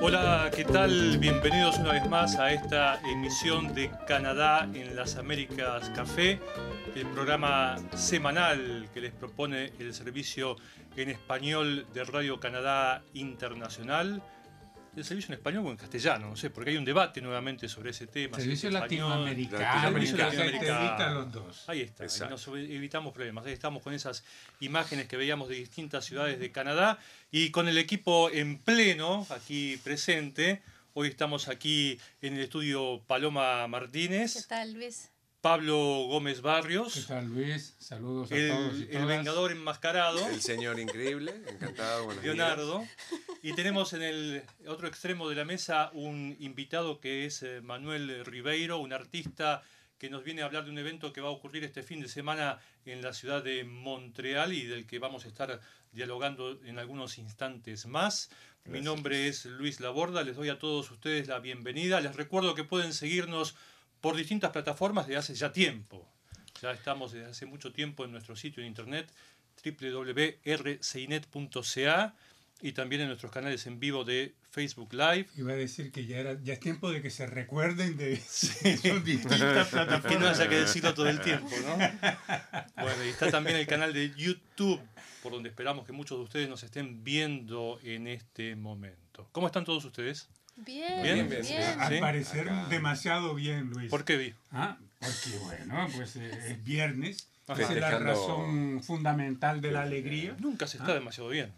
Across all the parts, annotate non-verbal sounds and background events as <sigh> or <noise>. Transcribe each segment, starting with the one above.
Hola, ¿qué tal? Bienvenidos una vez más a esta emisión de Canadá en las Américas Café, el programa semanal que les propone el servicio en español de Radio Canadá Internacional. El servicio en español o en castellano, no sé, porque hay un debate nuevamente sobre ese tema. Servicio latinoamericano. Los dos. Ahí está, Exacto. nos evitamos problemas. Ahí estamos con esas imágenes que veíamos de distintas ciudades de Canadá y con el equipo en pleno aquí presente. Hoy estamos aquí en el estudio Paloma ¿Qué Martínez, tal, Luis? Pablo Gómez ¿Qué Barrios, tal, Luis? Saludos a todos y el, el todas. Vengador enmascarado, El señor increíble, encantado, buenos Leonardo. Y tenemos en el otro extremo de la mesa un invitado que es eh, Manuel Ribeiro, un artista que nos viene a hablar de un evento que va a ocurrir este fin de semana en la ciudad de Montreal y del que vamos a estar dialogando en algunos instantes más. Mi nombre es Luis Laborda, les doy a todos ustedes la bienvenida. Les recuerdo que pueden seguirnos por distintas plataformas desde hace ya tiempo. Ya estamos desde hace mucho tiempo en nuestro sitio de internet www.rcinet.ca y también en nuestros canales en vivo de Facebook Live. Iba a decir que ya, era, ya es tiempo de que se recuerden de <laughs> <laughs> son distintas plataformas. Que no haya que decirlo todo el tiempo, ¿no? Bueno, y está también el canal de YouTube, por donde esperamos que muchos de ustedes nos estén viendo en este momento. ¿Cómo están todos ustedes? Bien, Bien, bien. bien, Al Sí. parecer Acá. demasiado bien, Luis. ¿Por qué vi? Ah, porque bueno, pues eh, es viernes. Ajá. Esa es la razón fundamental de la alegría. Nunca se está Ah. demasiado bien.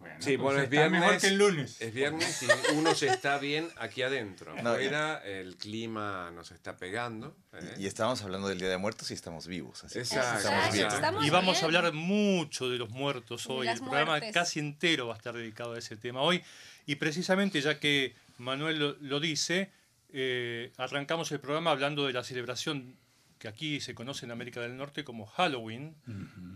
Bueno, Sí, pues bueno, es viernes. mejor que el lunes. Es viernes y uno se está bien aquí adentro. No, Afuera el clima nos está pegando. ¿eh? Y estábamos hablando del Día de Muertos y estamos vivos. Así que Exacto. estamos bien. Estamos Y vamos a bien. hablar mucho de los muertos hoy. las El programa muertes. casi entero va a estar dedicado a ese tema hoy. Y precisamente, ya que Manuel lo, lo dice, eh, arrancamos el programa hablando de la celebración que aquí se conoce en América del Norte como Halloween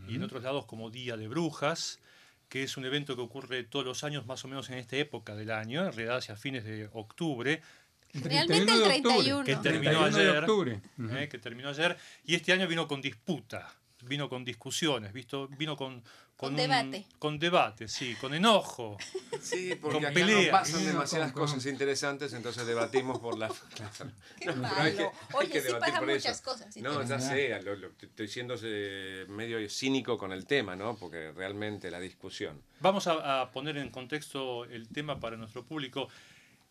y en otros lados como Día de Brujas, que es un evento que ocurre todos los años más o menos en esta época del año, en realidad hacia fines de octubre, Realmente el 31 de octubre. 31. que terminó 31 de ayer, octubre. Ujú. eh, que terminó ayer, y este año vino con disputa, vino con discusiones, visto, vino con, Con un- debate. con debate, sí, con enojo. Sí, Con porque acá pelea. no pasan demasiadas con- con- cosas interesantes, entonces debatimos por la... <laughs> Qué No, malo. hay que- hay Oye, que sí debatir pasan por muchas eso. cosas. No, ya sé, lo, lo- estoy siendo eh, medio cínico con el tema, ¿no? Porque realmente la discusión. Vamos a, a poner en contexto el tema para nuestro público.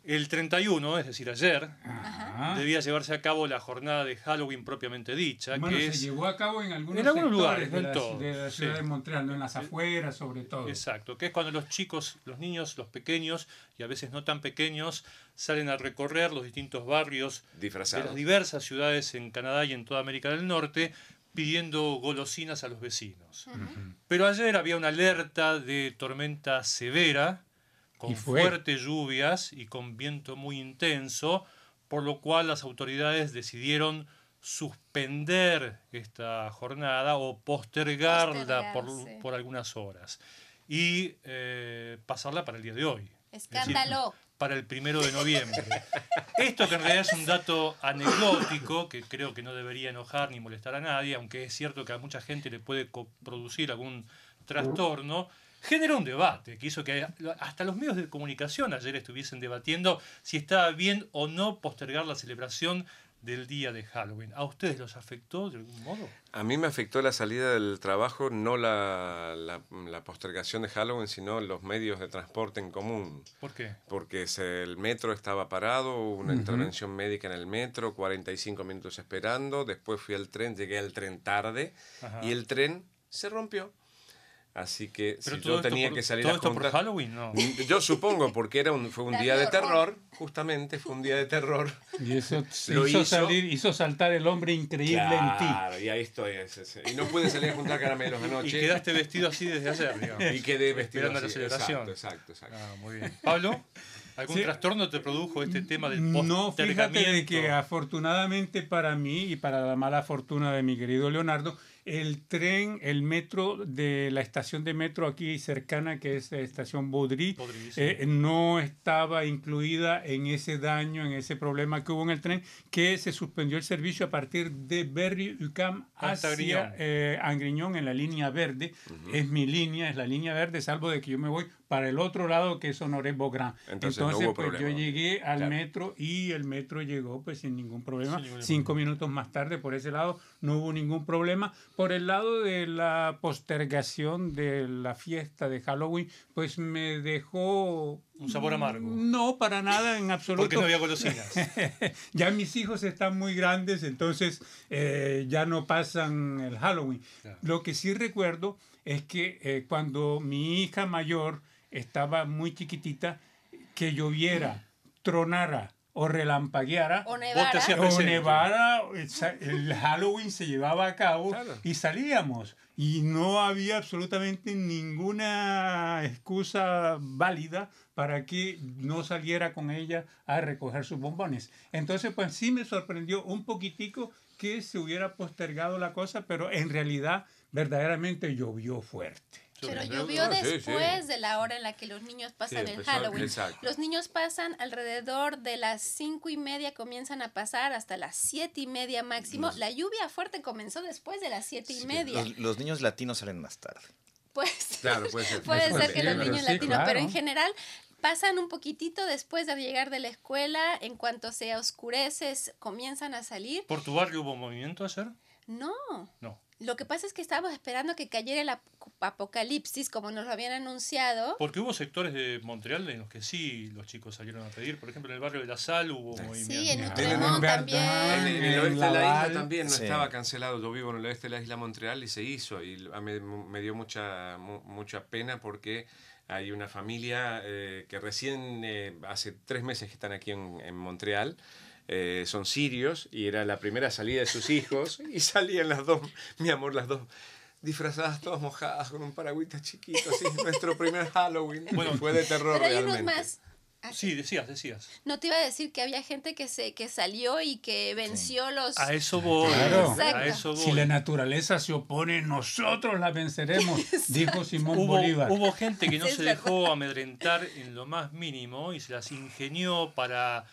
El 31, es decir, ayer, Ajá. debía llevarse a cabo la jornada de Halloween propiamente dicha, Bueno, que se es llevó a cabo en algunos, En algunos sectores lugares, de, la, todos, de la ciudad sí. de Montreal, no en las afueras sobre todo. Exacto, que es cuando los chicos, los niños, los pequeños y a veces no tan pequeños salen a recorrer los distintos barrios de las diversas ciudades en Canadá y en toda América del Norte pidiendo golosinas a los vecinos. Pero ayer había una alerta de tormenta severa, con fuertes lluvias y con viento muy intenso, por lo cual las autoridades decidieron suspender esta jornada o postergarla por, por algunas horas y eh, pasarla para el día de hoy Escándalo. para el primero de noviembre. Esto que en realidad es un dato anecdótico, que creo que no debería enojar ni molestar a nadie, aunque es cierto que a mucha gente le puede producir algún trastorno, generó un debate que hizo que hasta los medios de comunicación ayer estuviesen debatiendo si estaba bien o no postergar la celebración del día de Halloween. ¿A ustedes los afectó de algún modo? A mí me afectó la salida del trabajo, no la, la, la postergación de Halloween, sino los medios de transporte en común. ¿Por qué? Porque se- el metro estaba parado, hubo una intervención médica en el metro, 45 minutos esperando, después fui al tren, llegué al tren tarde Ajá. y el tren se rompió. Así que Pero si yo tenía por- que salir todo a esto por Halloween, ¿no? Yo supongo, porque era un, fue un <laughs> Día de terror, justamente, fue un día de terror. Y eso <laughs> Lo hizo, hizo. salir, hizo saltar el hombre increíble en ti. Claro, y ahí estoy. ese, ese. Y no pude salir a juntar caramelos <laughs> Y anoche. quedaste vestido así desde ayer, digamos. Y quedé vestido Esperando la así. celebración. Exacto, exacto, exacto. Ah, muy bien. Pablo, ¿algún Sí. trastorno te produjo este tema del No, fíjate de que afortunadamente para mí y para la mala fortuna de mi querido Leonardo, el tren, el metro de la estación de metro aquí cercana, que es la estación Baudry, Baudry, sí. eh, no estaba incluida en ese daño, en ese problema que hubo en el tren, que se suspendió el servicio a partir de Berry UCAM Hasta hacia eh, Angriñón en la línea verde. Es mi línea, es la línea verde, salvo de que yo me voy para el otro lado que es Honoré Beaugrand. Entonces Entonces, no hubo pues, problema. yo llegué al Claro. metro y el metro llegó pues sin ningún problema. Sin ningún Cinco minutos más tarde por ese lado no hubo ningún problema. Por el lado de la postergación de la fiesta de Halloween, pues me dejó... Un sabor amargo. No, para nada, en <laughs> absoluto. Porque no había golosinas. <laughs> ya mis hijos están muy grandes, entonces eh, ya no pasan el Halloween. Claro. Lo que sí recuerdo es que eh, cuando mi hija mayor estaba muy chiquitita, que lloviera, tronara o relampagueara, O nevara. o nevara, el Halloween se llevaba a cabo Claro. y salíamos. Y no había absolutamente ninguna excusa válida para que no saliera con ella a recoger sus bombones. Entonces, pues sí me sorprendió un poquitico que se hubiera postergado la cosa, pero en realidad verdaderamente llovió fuerte. Pero llovió Ah, sí, sí. después de la hora en la que los niños pasan Sí, el Halloween. exacto. Los niños pasan alrededor de las cinco y media, comienzan a pasar hasta las siete y media máximo. La lluvia fuerte comenzó después de las siete y media. Los, los niños latinos salen más tarde. Pues Claro, puede ser. <laughs> puede ser que los niños sí, latinos, pero en general pasan un poquitito después de llegar de la escuela. En cuanto se oscurece, comienzan a salir. ¿Por tu barrio hubo movimiento ayer? No. No. Lo que pasa es que estábamos esperando que cayera el ap- apocalipsis, como nos lo habían anunciado. Porque hubo sectores de Montreal en los que sí los chicos salieron a pedir. Por ejemplo, en el barrio de La Sal hubo movimiento. Sí, en Ah, Verdun, también. En, en el En oeste de la isla también no sí. estaba cancelado. Yo vivo en el oeste de la isla Montreal y se hizo. Y a mí me dio mucha, mu- mucha pena porque hay una familia eh, que recién, eh, hace tres meses que están aquí en, en Montreal. Eh, son sirios y era la primera salida de sus hijos <laughs> y salían las dos, mi amor, las dos disfrazadas todas mojadas con un paragüita chiquito, así, <laughs> nuestro primer Halloween. Bueno, fue de terror Pero hay unos realmente. más. Ah, Sí, decías, decías. No te iba a decir que había gente que se que salió y que venció los A eso voy. Claro. A eso voy. Si la naturaleza se opone, nosotros la venceremos, <laughs> dijo Simón Hubo, Bolívar. hubo gente que no se dejó amedrentar en lo más mínimo y se las ingenió para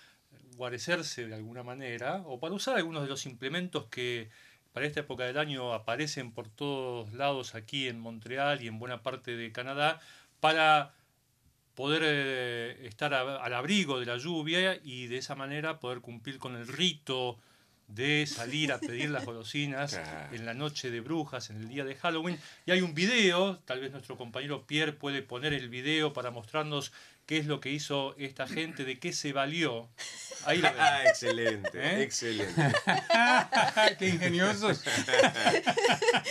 guarecerse de alguna manera o para usar algunos de los implementos que para esta época del año aparecen por todos lados aquí en Montreal y en buena parte de Canadá para poder eh, estar a- al abrigo de la lluvia y de esa manera poder cumplir con el rito de salir a pedir las golosinas <laughs> Claro. en la noche de brujas, en el día de Halloween. Y hay un video, tal vez nuestro compañero Pierre puede poner el video para mostrarnos qué es lo que hizo esta gente, de qué se valió. Ahí lo ven. Ah, excelente, ¿Eh? excelente. <laughs> ¡Qué ingeniosos!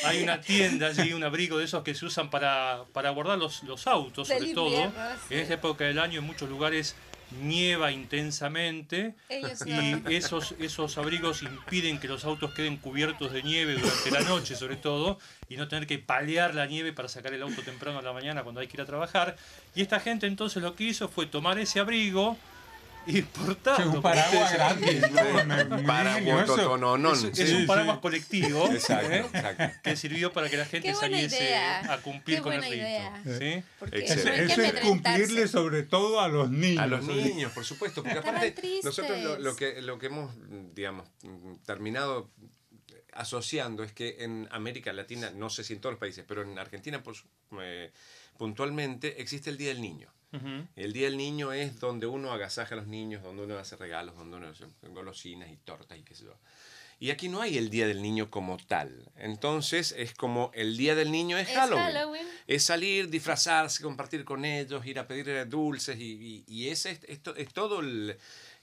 Hay una tienda allí, un abrigo de esos que se usan para, para guardar los, los autos, sobre todo. invierno, sí. En esta época del año en muchos lugares nieva intensamente ellos y no. esos, esos abrigos impiden que los autos queden cubiertos de nieve durante la noche sobre todo y no tener que palear la nieve para sacar el auto temprano a la mañana cuando hay que ir a trabajar. Y esta gente entonces lo que hizo fue tomar ese abrigo y portarlo. un paraguas grande. Es, sí. es un paraguas sí. colectivo Exacto, ¿eh? exacto. que sirvió para que la gente saliese idea. a cumplir Qué con el rito. Eso es cumplirle sobre todo a los niños. A los niños, por supuesto, porque Estaban aparte tristes. nosotros lo, lo que, lo que hemos, digamos, terminado asociando es que en América Latina, no sé si en todos los países, pero en Argentina pues, eh, puntualmente existe el Día del Niño. El Día del Niño es donde uno agasaja a los niños, donde uno hace regalos, donde uno hace golosinas y tortas y qué sé yo. Y aquí no hay el Día del Niño como tal. Entonces es como el Día del Niño es, Es Halloween. Halloween. Es salir, disfrazarse, compartir con ellos, ir a pedir dulces y, y- y ese es, esto es todo el,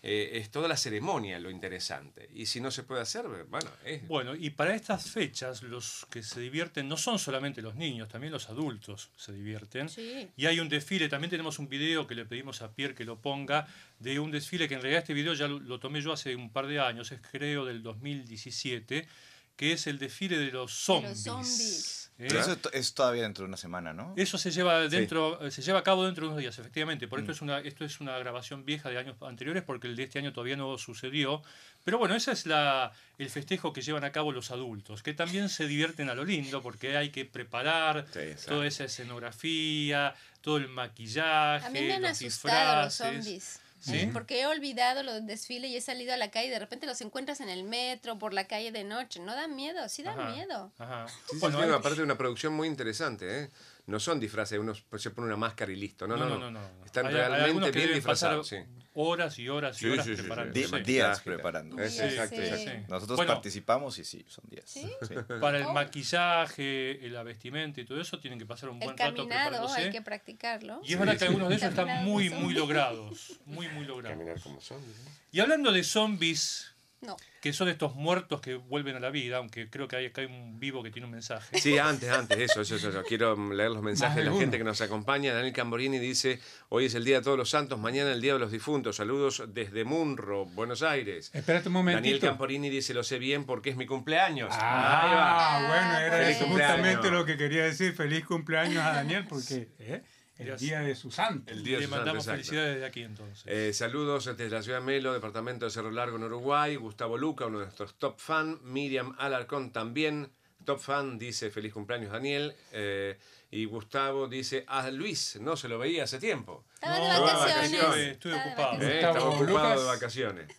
eh, es toda la ceremonia lo interesante. Y si no se puede hacer, bueno, es, Bueno, y para estas fechas los que se divierten no son solamente los niños, también los adultos se divierten. Sí. Y hay un desfile, también tenemos un video que le pedimos a Pierre que lo ponga, de un desfile que en realidad este video ya lo, lo tomé yo hace un par de años, es creo del 2017, que es el desfile de los De zombies. los zombies. ¿Eh? Pero eso es todavía dentro de una semana, ¿no? Eso se lleva dentro, eh, se lleva a cabo dentro de unos días, efectivamente. Por esto es una, esto es una grabación vieja de años anteriores, porque el de este año todavía no sucedió. Pero bueno, ese es la, el festejo que llevan a cabo los adultos, que también se divierten a lo lindo, porque hay que preparar Sí, toda esa escenografía, todo el maquillaje, A mí me han los asustado los disfraces. zombies. ¿Sí? Porque he olvidado los desfiles y he salido a la calle y de repente los encuentras en el metro, por la calle de noche. No da miedo, sí da Ajá, miedo. ajá. Sí, Bueno, sí, aparte de una producción muy interesante, ¿eh? No son disfraces, uno se pone una máscara y listo. No, no, no. Están Hay- hay algunos realmente bien disfrazados. Sí. horas y horas y Sí, horas sí, sí, sí. preparando. Días preparando. Exacto, sí. exacto. Nosotros Bueno. participamos y sí, son días. ¿Sí? Sí. Para el Oh. maquillaje, la vestimenta y todo eso, tienen que pasar un El buen rato caminado preparándose. hay que practicarlo. Y es verdad que algunos de ellos están muy, muy logrados. Muy, muy logrados. Caminar como zombies. ¿eh? Y hablando de zombies, No. que son estos muertos que vuelven a la vida, aunque creo que hay acá hay un vivo que tiene un mensaje. Sí, antes, antes, eso, eso, eso, eso. Quiero leer los mensajes Más de la uno. gente que nos acompaña. Daniel Camborini dice, hoy es el Día de Todos los Santos, mañana el Día de los Difuntos. Saludos desde Munro, Buenos Aires. Espérate un Daniel momentito. Camporini dice, lo sé bien porque es mi cumpleaños. Ahí va. Ah, bueno, era eso justamente lo que quería decir. Feliz cumpleaños a Daniel, porque ¿eh? El día de su santo. El día de Le su santo, mandamos felicidades de aquí entonces. Eh, saludos desde la ciudad de Melo, departamento de Cerro Largo en Uruguay. Gustavo Luca, uno de nuestros top fan. Miriam Alarcón también, top fan, dice feliz cumpleaños Daniel. Eh, y Gustavo dice, a Luis, no se lo veía hace tiempo. Estaba de vacaciones. vacaciones. De ocupado. Eh, estaba ocupado Lucas. de vacaciones.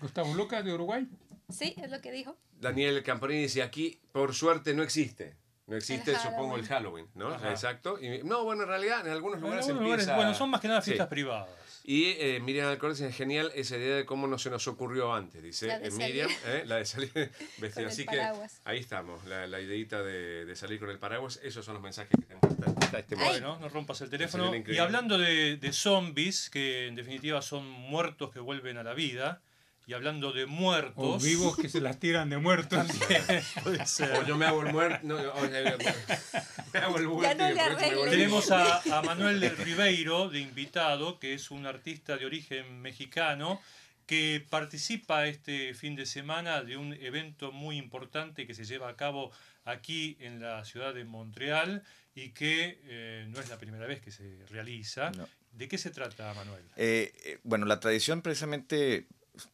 Gustavo Lucas de Uruguay. Sí, es lo que dijo. Daniel Camporini dice, aquí por suerte no existe. No existe, El supongo, el Halloween, ¿no? Ajá. Exacto. Y, no, bueno, en realidad en algunos En lugares algunos lugares, empieza... bueno, son más que nada Sí. fiestas privadas. Y eh, Miriam Alcorte dice, genial esa idea de cómo no se nos ocurrió antes, dice La eh, Miriam, eh, la de salir <laughs> vestida. Así que ahí estamos, la, la ideita de, de salir con el paraguas. Esos son los mensajes que tenemos hasta, hasta este momento. Bueno, no rompas el teléfono. Y hablando de, de zombies, que en definitiva son muertos que vuelven a la vida, y hablando de muertos. O vivos que se las tiran de muertos. <laughs> puede ser. O yo me hago el muerto, no, o- me hago el muerto no Tenemos a, <laughs> a Manuel del Ribeiro de invitado, que es un artista de origen mexicano que participa este fin de semana de un evento muy importante que se lleva a cabo aquí en la ciudad de Montreal y que eh, no es la primera vez que se realiza. No. ¿De qué se trata, Manuel? Eh, eh, bueno, la tradición precisamente,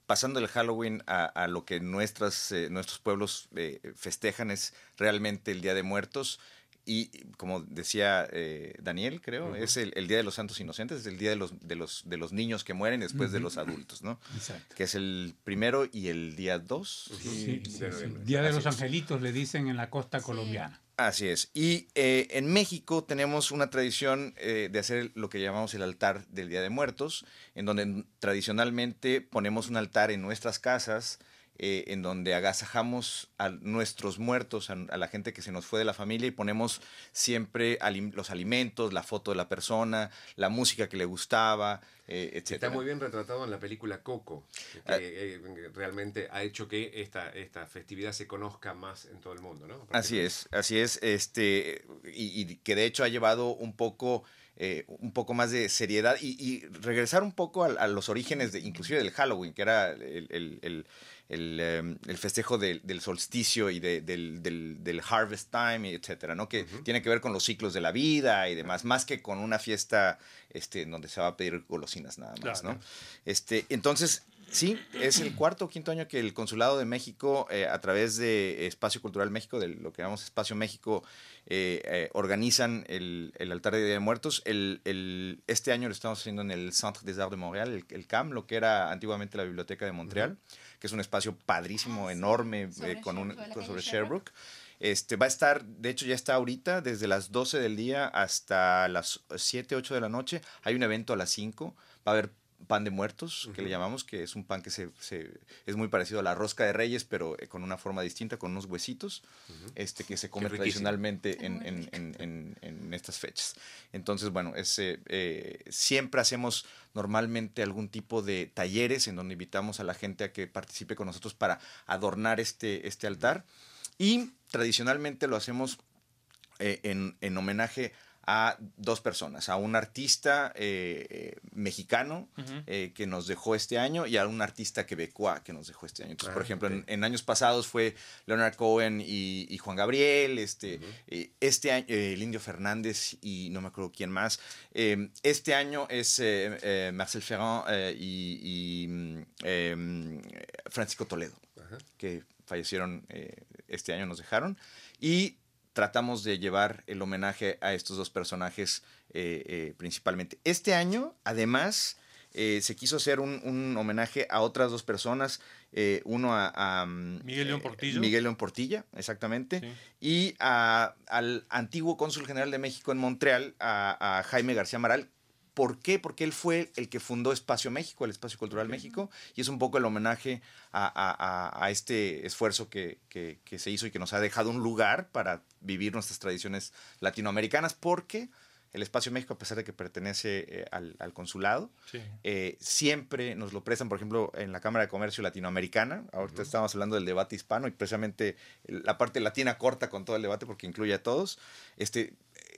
pasando el Halloween a, a lo que nuestras, eh, nuestros pueblos eh, festejan es realmente el Día de Muertos. Y como decía eh, Daniel, creo, es el, el Día de los Santos Inocentes, es el Día de los, de los, de los niños que mueren después de los adultos, ¿no? Exacto. Que es el primero y el día dos. Ujú. Sí, sí, de sí. Día de los. Angelitos le dicen en la costa Sí. colombiana. Así es. Y eh, en México tenemos una tradición eh, de hacer lo que llamamos el altar del Día de Muertos, en donde tradicionalmente ponemos un altar en nuestras casas, eh, en donde agasajamos a nuestros muertos, a, a la gente que se nos fue de la familia y ponemos siempre alim- los alimentos, la foto de la persona, la música que le gustaba, eh, etc. Está muy bien retratado en la película Coco, que Ah. eh, realmente ha hecho que esta, esta festividad se conozca más en todo el mundo, ¿no? Así es, así es, este, y, y que de hecho ha llevado un poco, eh, un poco más de seriedad y, y regresar un poco a, a los orígenes, de, inclusive del Halloween, que era el, el- el- el, em, el festejo del, del solsticio y de- del, del- del harvest time, etcétera, ¿no? Que Ujú. tiene que ver con los ciclos de la vida y demás, más que con una fiesta, este, donde se va a pedir golosinas nada más, Claro. ¿no? Este, entonces, sí, es el cuarto o quinto año que el Consulado de México, eh, a través de Espacio Cultural México, de lo que llamamos Espacio México, eh, eh, organizan el, el altar de Día de Muertos. El, el- este año lo estamos haciendo en el Centre des Arts de Montréal, el, el CAM, lo que era antiguamente la Biblioteca de Montreal, que es un espacio padrísimo, Ah, enorme, Sobre eh, con un, sobre sobre Sherbrooke. Sherbrooke. Este, va a estar, de hecho ya está ahorita, desde las 12 del día hasta las 7, 8 de la noche. Hay un evento a las 5. Va a haber pan de muertos, que le llamamos, que es un pan que se, se- es muy parecido a la rosca de reyes, pero eh, con una forma distinta, con unos huesitos, este, que se come tradicionalmente en, en- en- en- en estas fechas. Entonces, bueno, es, eh, eh, siempre hacemos normalmente algún tipo de talleres en donde invitamos a la gente a que participe con nosotros para adornar este, este altar. Y tradicionalmente lo hacemos eh, en, en homenaje a dos personas, a un artista eh, eh, mexicano eh, que nos dejó este año y a un artista quebecois que nos dejó este año. Entonces, por Ah, ejemplo, en, años pasados fue Leonard Cohen y, y Juan Gabriel, este, eh, este año el Indio Fernández y no me acuerdo quién más. Eh, este año es Marcel Ferrand y, y, mm, eh, Francisco Toledo que fallecieron este año, nos dejaron. Y tratamos de llevar el homenaje a estos dos personajes eh, eh, principalmente. Este año, además, eh, se quiso hacer un, un homenaje a otras dos personas. uno a, a, mm, Miguel León Portillo. Miguel León Portilla, exactamente. Sí. Y a- al antiguo cónsul general de México en Montreal, a, a Jaime García Maral. ¿Por qué? Porque él fue el que fundó Espacio México, el Espacio Cultural México, y es un poco el homenaje a, a- a- a este esfuerzo que, que- que se hizo y que nos ha dejado un lugar para vivir nuestras tradiciones latinoamericanas, porque el Espacio México, a pesar de que pertenece eh, al, al consulado, Sí. eh, siempre nos lo prestan, por ejemplo, en la Cámara de Comercio Latinoamericana. Ahorita estábamos hablando del debate hispano y precisamente la parte latina corta con todo el debate porque incluye a todos. Este, eh,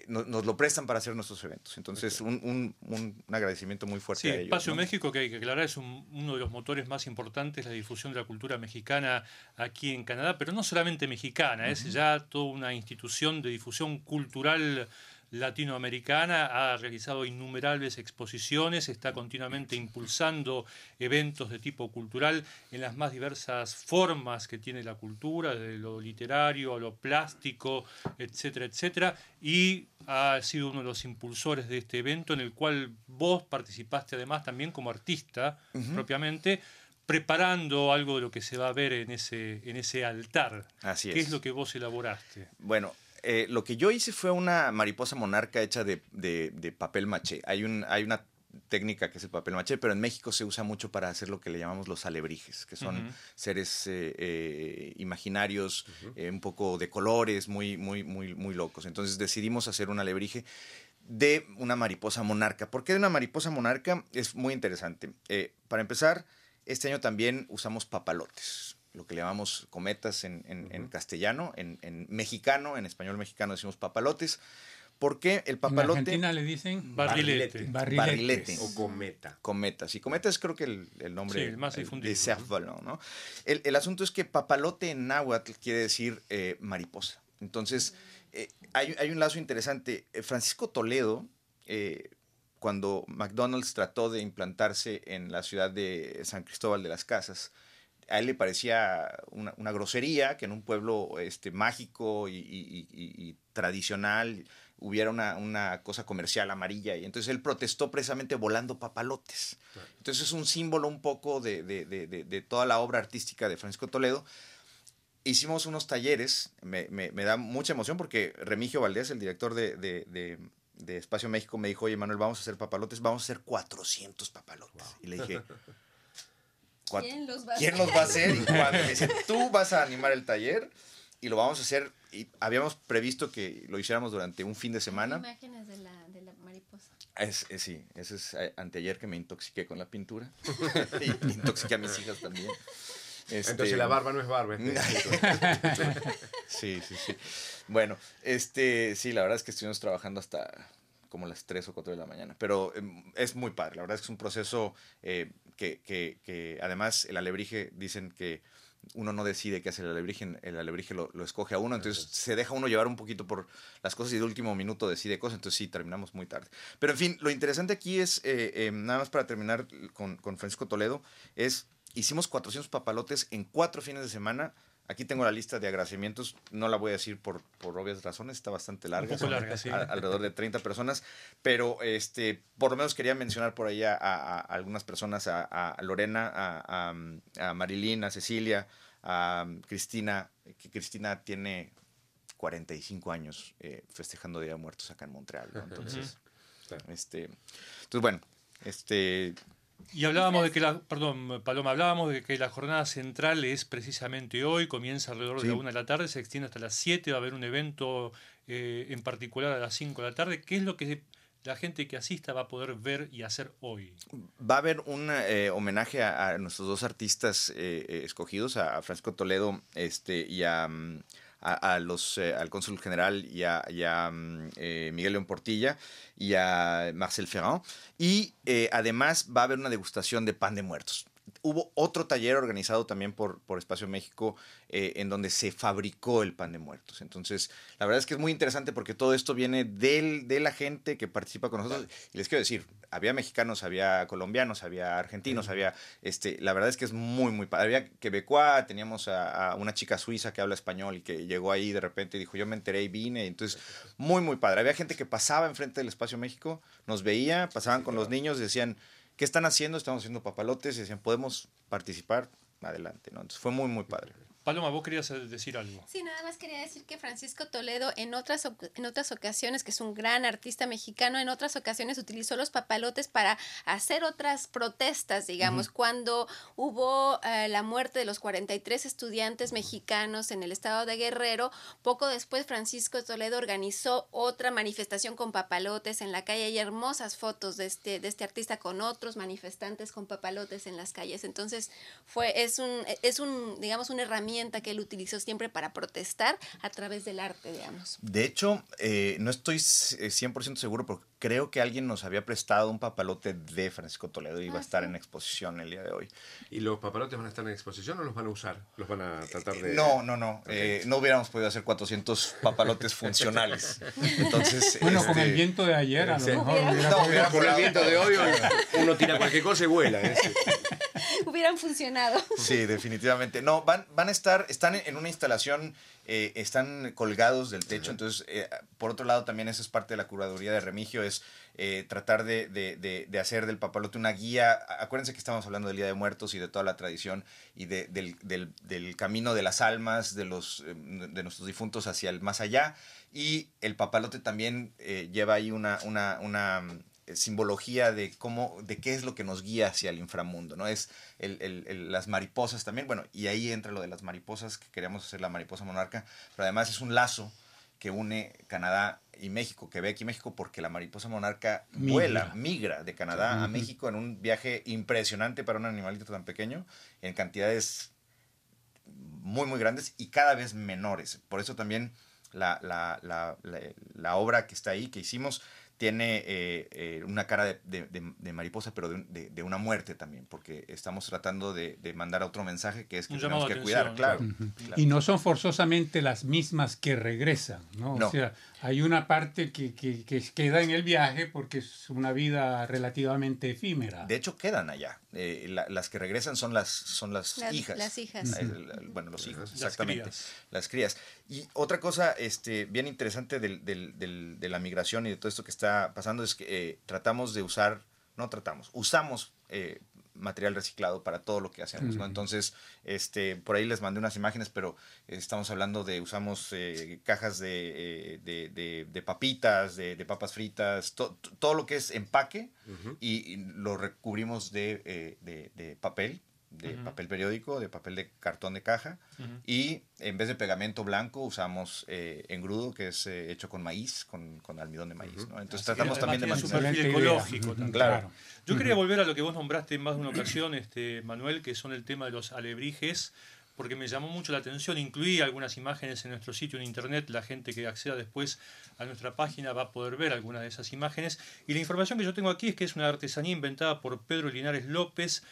no- nos, lo prestan para hacer nuestros eventos. Entonces, un, un- un- un agradecimiento muy fuerte Sí, a ellos. Espacio ¿no? México, que hay que aclarar, es un- uno de los motores más importantes, la difusión de la cultura mexicana aquí en Canadá, pero no solamente mexicana, es ya toda una institución de difusión cultural latinoamericana, ha realizado innumerables exposiciones, está continuamente impulsando eventos de tipo cultural en las más diversas formas que tiene la cultura, de lo literario a lo plástico, etcétera, etcétera, y ha sido uno de los impulsores de este evento en el cual vos participaste además también como artista propiamente, preparando algo de lo que se va a ver en ese, en ese altar. Así ¿Qué es. es lo que vos elaboraste? Bueno, eh, lo que yo hice fue una mariposa monarca hecha de, de- de papel maché. Hay, un, hay una técnica que es el papel maché, pero en México se usa mucho para hacer lo que le llamamos los alebrijes, que son seres eh, eh, imaginarios, eh, un poco de colores, muy, muy, muy, muy locos. Entonces decidimos hacer un alebrije de una mariposa monarca. ¿Por qué de una mariposa monarca? Es muy interesante. Eh, para empezar, este año también usamos papalotes, lo que le llamamos cometas en, en- en castellano, en, en mexicano, en español mexicano decimos papalotes. ¿Por qué el En papalote? Argentina le dicen Barrilete. Barrilete. O cometa. Cometas. Y cometas creo que el, el nombre Sí, el más difundido. de ¿no? El, el asunto es que papalote en náhuatl quiere decir eh, mariposa. Entonces, eh, hay, hay un lazo interesante. Eh, Francisco Toledo, eh, cuando McDonald's trató de implantarse en la ciudad de San Cristóbal de las Casas, a él le parecía una, una grosería que en un pueblo este, mágico y, y- y- y tradicional hubiera una, una cosa comercial amarilla. Y entonces él protestó precisamente volando papalotes. Entonces es un símbolo un poco de, de- de- de- de toda la obra artística de Francisco Toledo. Hicimos unos talleres, me, me- me da mucha emoción porque Remigio Valdés, el director de Espacio México, me dijo, oye Manuel, vamos a hacer papalotes, vamos a hacer 400 papalotes. Y le dije, <laughs> "Cuat- ¿Quién los va a ¿quién hacer? los va a hacer? Y cuando me dice, tú vas a animar el taller y lo vamos a hacer. Y habíamos previsto que lo hiciéramos durante un fin de semana. Imágenes de la, de la mariposa. Es, es- sí, ese es eh, anteayer que me intoxiqué con la pintura. <laughs> y intoxiqué a mis hijas también. Este, Entonces la barba no es barba. es <laughs> Sí, sí, sí. Bueno, este, sí, la verdad es que estuvimos trabajando hasta como las 3 o 4 de la mañana, pero em, es muy padre, la verdad es que es un proceso eh, que, que- que además el alebrije dicen que uno no decide qué hace el alebrije, el alebrije lo, lo escoge a uno, entonces se deja uno llevar un poquito por las cosas y de último minuto decide cosas, entonces sí, terminamos muy tarde. Pero en fin, lo interesante aquí es, eh, eh, nada más para terminar con, con Francisco Toledo, es, hicimos 400 papalotes en cuatro fines de semana. Aquí tengo la lista de agradecimientos, no la voy a decir por, por obvias razones, está bastante larga. poco son larga, sí. a- alrededor de 30 personas, pero este, por lo menos quería mencionar por ahí a, a- a algunas personas, a, Lorena, a, a- a Marilyn, a Cecilia, a Cristina, que Cristina tiene 45 años eh, festejando Día de Muertos acá en Montreal, ¿no? Entonces, este, entonces bueno, este, Y hablábamos de que la, perdón, Paloma, hablábamos de que la jornada central es precisamente hoy, comienza alrededor de Sí. la una de la tarde, se extiende hasta las 7, va a haber un evento eh, en particular a las 5 de la tarde. ¿Qué es lo que la gente que asista va a poder ver y hacer hoy? Va a haber un eh, homenaje a, a nuestros dos artistas eh, escogidos, a, a Francisco Toledo este, y a, mm, a, los, eh, al cónsul general y a, mm, eh, Miguel León Portilla y a Marcel Ferrand. Y eh, además va a haber una degustación de pan de muertos hubo otro taller organizado también por, por Espacio México eh, en donde se fabricó el pan de muertos. Entonces, la verdad es que es muy interesante porque todo esto viene del, de la gente que participa con nosotros. Y les quiero decir, había mexicanos, había colombianos, había argentinos, había, este, la verdad es que es muy, muy padre. Había quebecois, teníamos a, una chica suiza que habla español y que llegó ahí de repente y dijo, yo me enteré y vine. Entonces, muy, muy padre. Había gente que pasaba enfrente del Espacio México, nos veía, pasaban con los niños, decían ¿qué están haciendo? Estamos haciendo papalotes y decían, ¿podemos participar? Adelante, ¿no? Entonces fue muy, muy padre. Paloma, vos querías decir algo. Sí, nada más quería decir que Francisco Toledo en otras, en otras ocasiones, que es un gran artista mexicano, en otras ocasiones utilizó los papalotes para hacer otras protestas, digamos, cuando hubo eh, la muerte de los 43 estudiantes mexicanos en el estado de Guerrero, poco después Francisco Toledo organizó otra manifestación con papalotes en la calle. Hay hermosas fotos de este, de este artista con otros manifestantes con papalotes en las calles. Entonces, fue, es un, es un, digamos, una herramienta que él utilizó siempre para protestar a través del arte, digamos. De hecho, eh, no estoy 100% seguro, pero creo que alguien nos había prestado un papalote de Francisco Toledo y iba a ah, estar en exposición el día de hoy. ¿Y los papalotes van a estar en exposición o los van a usar? ¿Los van a tratar de...? No, no, no. Eh, no hubiéramos podido hacer 400 papalotes funcionales. <laughs> Entonces, bueno, con el este, viento de ayer a lo mejor... no, con el viento de hoy uno tira cualquier cosa y vuela. ¿eh? <laughs> hubieran funcionado. Sí, definitivamente. No, van, van a estar, están en una instalación, eh, están colgados del techo, entonces, eh, por otro lado, también eso es parte de la curaduría de Remigio, es eh, tratar de, hacer del papalote una guía. Acuérdense que estamos hablando del Día de Muertos y de toda la tradición y del, camino de las almas, de, los, de nuestros difuntos hacia el más allá. Y el papalote también lleva ahí una, eh, simbología de cómo, de qué es lo que nos guía hacia el inframundo, ¿no? Es las mariposas también, bueno, y ahí entra lo de las mariposas, que queríamos hacer la mariposa monarca, pero además es un lazo que une Canadá y México, Quebec y México, porque la mariposa monarca vuela, migra de Canadá a México en un viaje impresionante para un animalito tan pequeño, en cantidades muy, muy grandes y cada vez menores. Por eso también la, la, la, la obra que está ahí, que hicimos, tiene eh, eh, una cara de, mariposa, pero de, una muerte también, porque estamos tratando de, mandar otro mensaje que es que tenemos que cuidar, claro, Y no son forzosamente las mismas que regresan, ¿no? O sea, hay una parte que, que, queda en el viaje porque es una vida relativamente efímera. De hecho, quedan allá. Eh, las que regresan son las, son las, hijas. Las hijas. bueno, los hijos, exactamente. Las crías. Y otra cosa este, bien interesante del, del, del, de la migración y de todo esto que está pasando es que eh, tratamos de usar, no tratamos, usamos eh, material reciclado para todo lo que hacemos, ¿no? Entonces, este, por ahí les mandé unas imágenes, pero estamos hablando de, usamos eh, cajas de, de, de, papitas, de, papas fritas, todo lo que es empaque y, lo recubrimos de, papel de papel periódico, de papel de cartón de caja y en vez de pegamento blanco usamos eh, engrudo que es eh, hecho con maíz, con, con almidón de maíz. ¿no? Entonces tratamos también de mantener... ecológico. Claro. Yo quería volver a lo que vos nombraste en más de una ocasión, este, Manuel, que son el tema de los alebrijes porque me llamó mucho la atención. Incluí algunas imágenes en nuestro sitio en internet. La gente que acceda después a nuestra página va a poder ver algunas de esas imágenes. Y la información que yo tengo aquí es que es una artesanía inventada por Pedro Linares López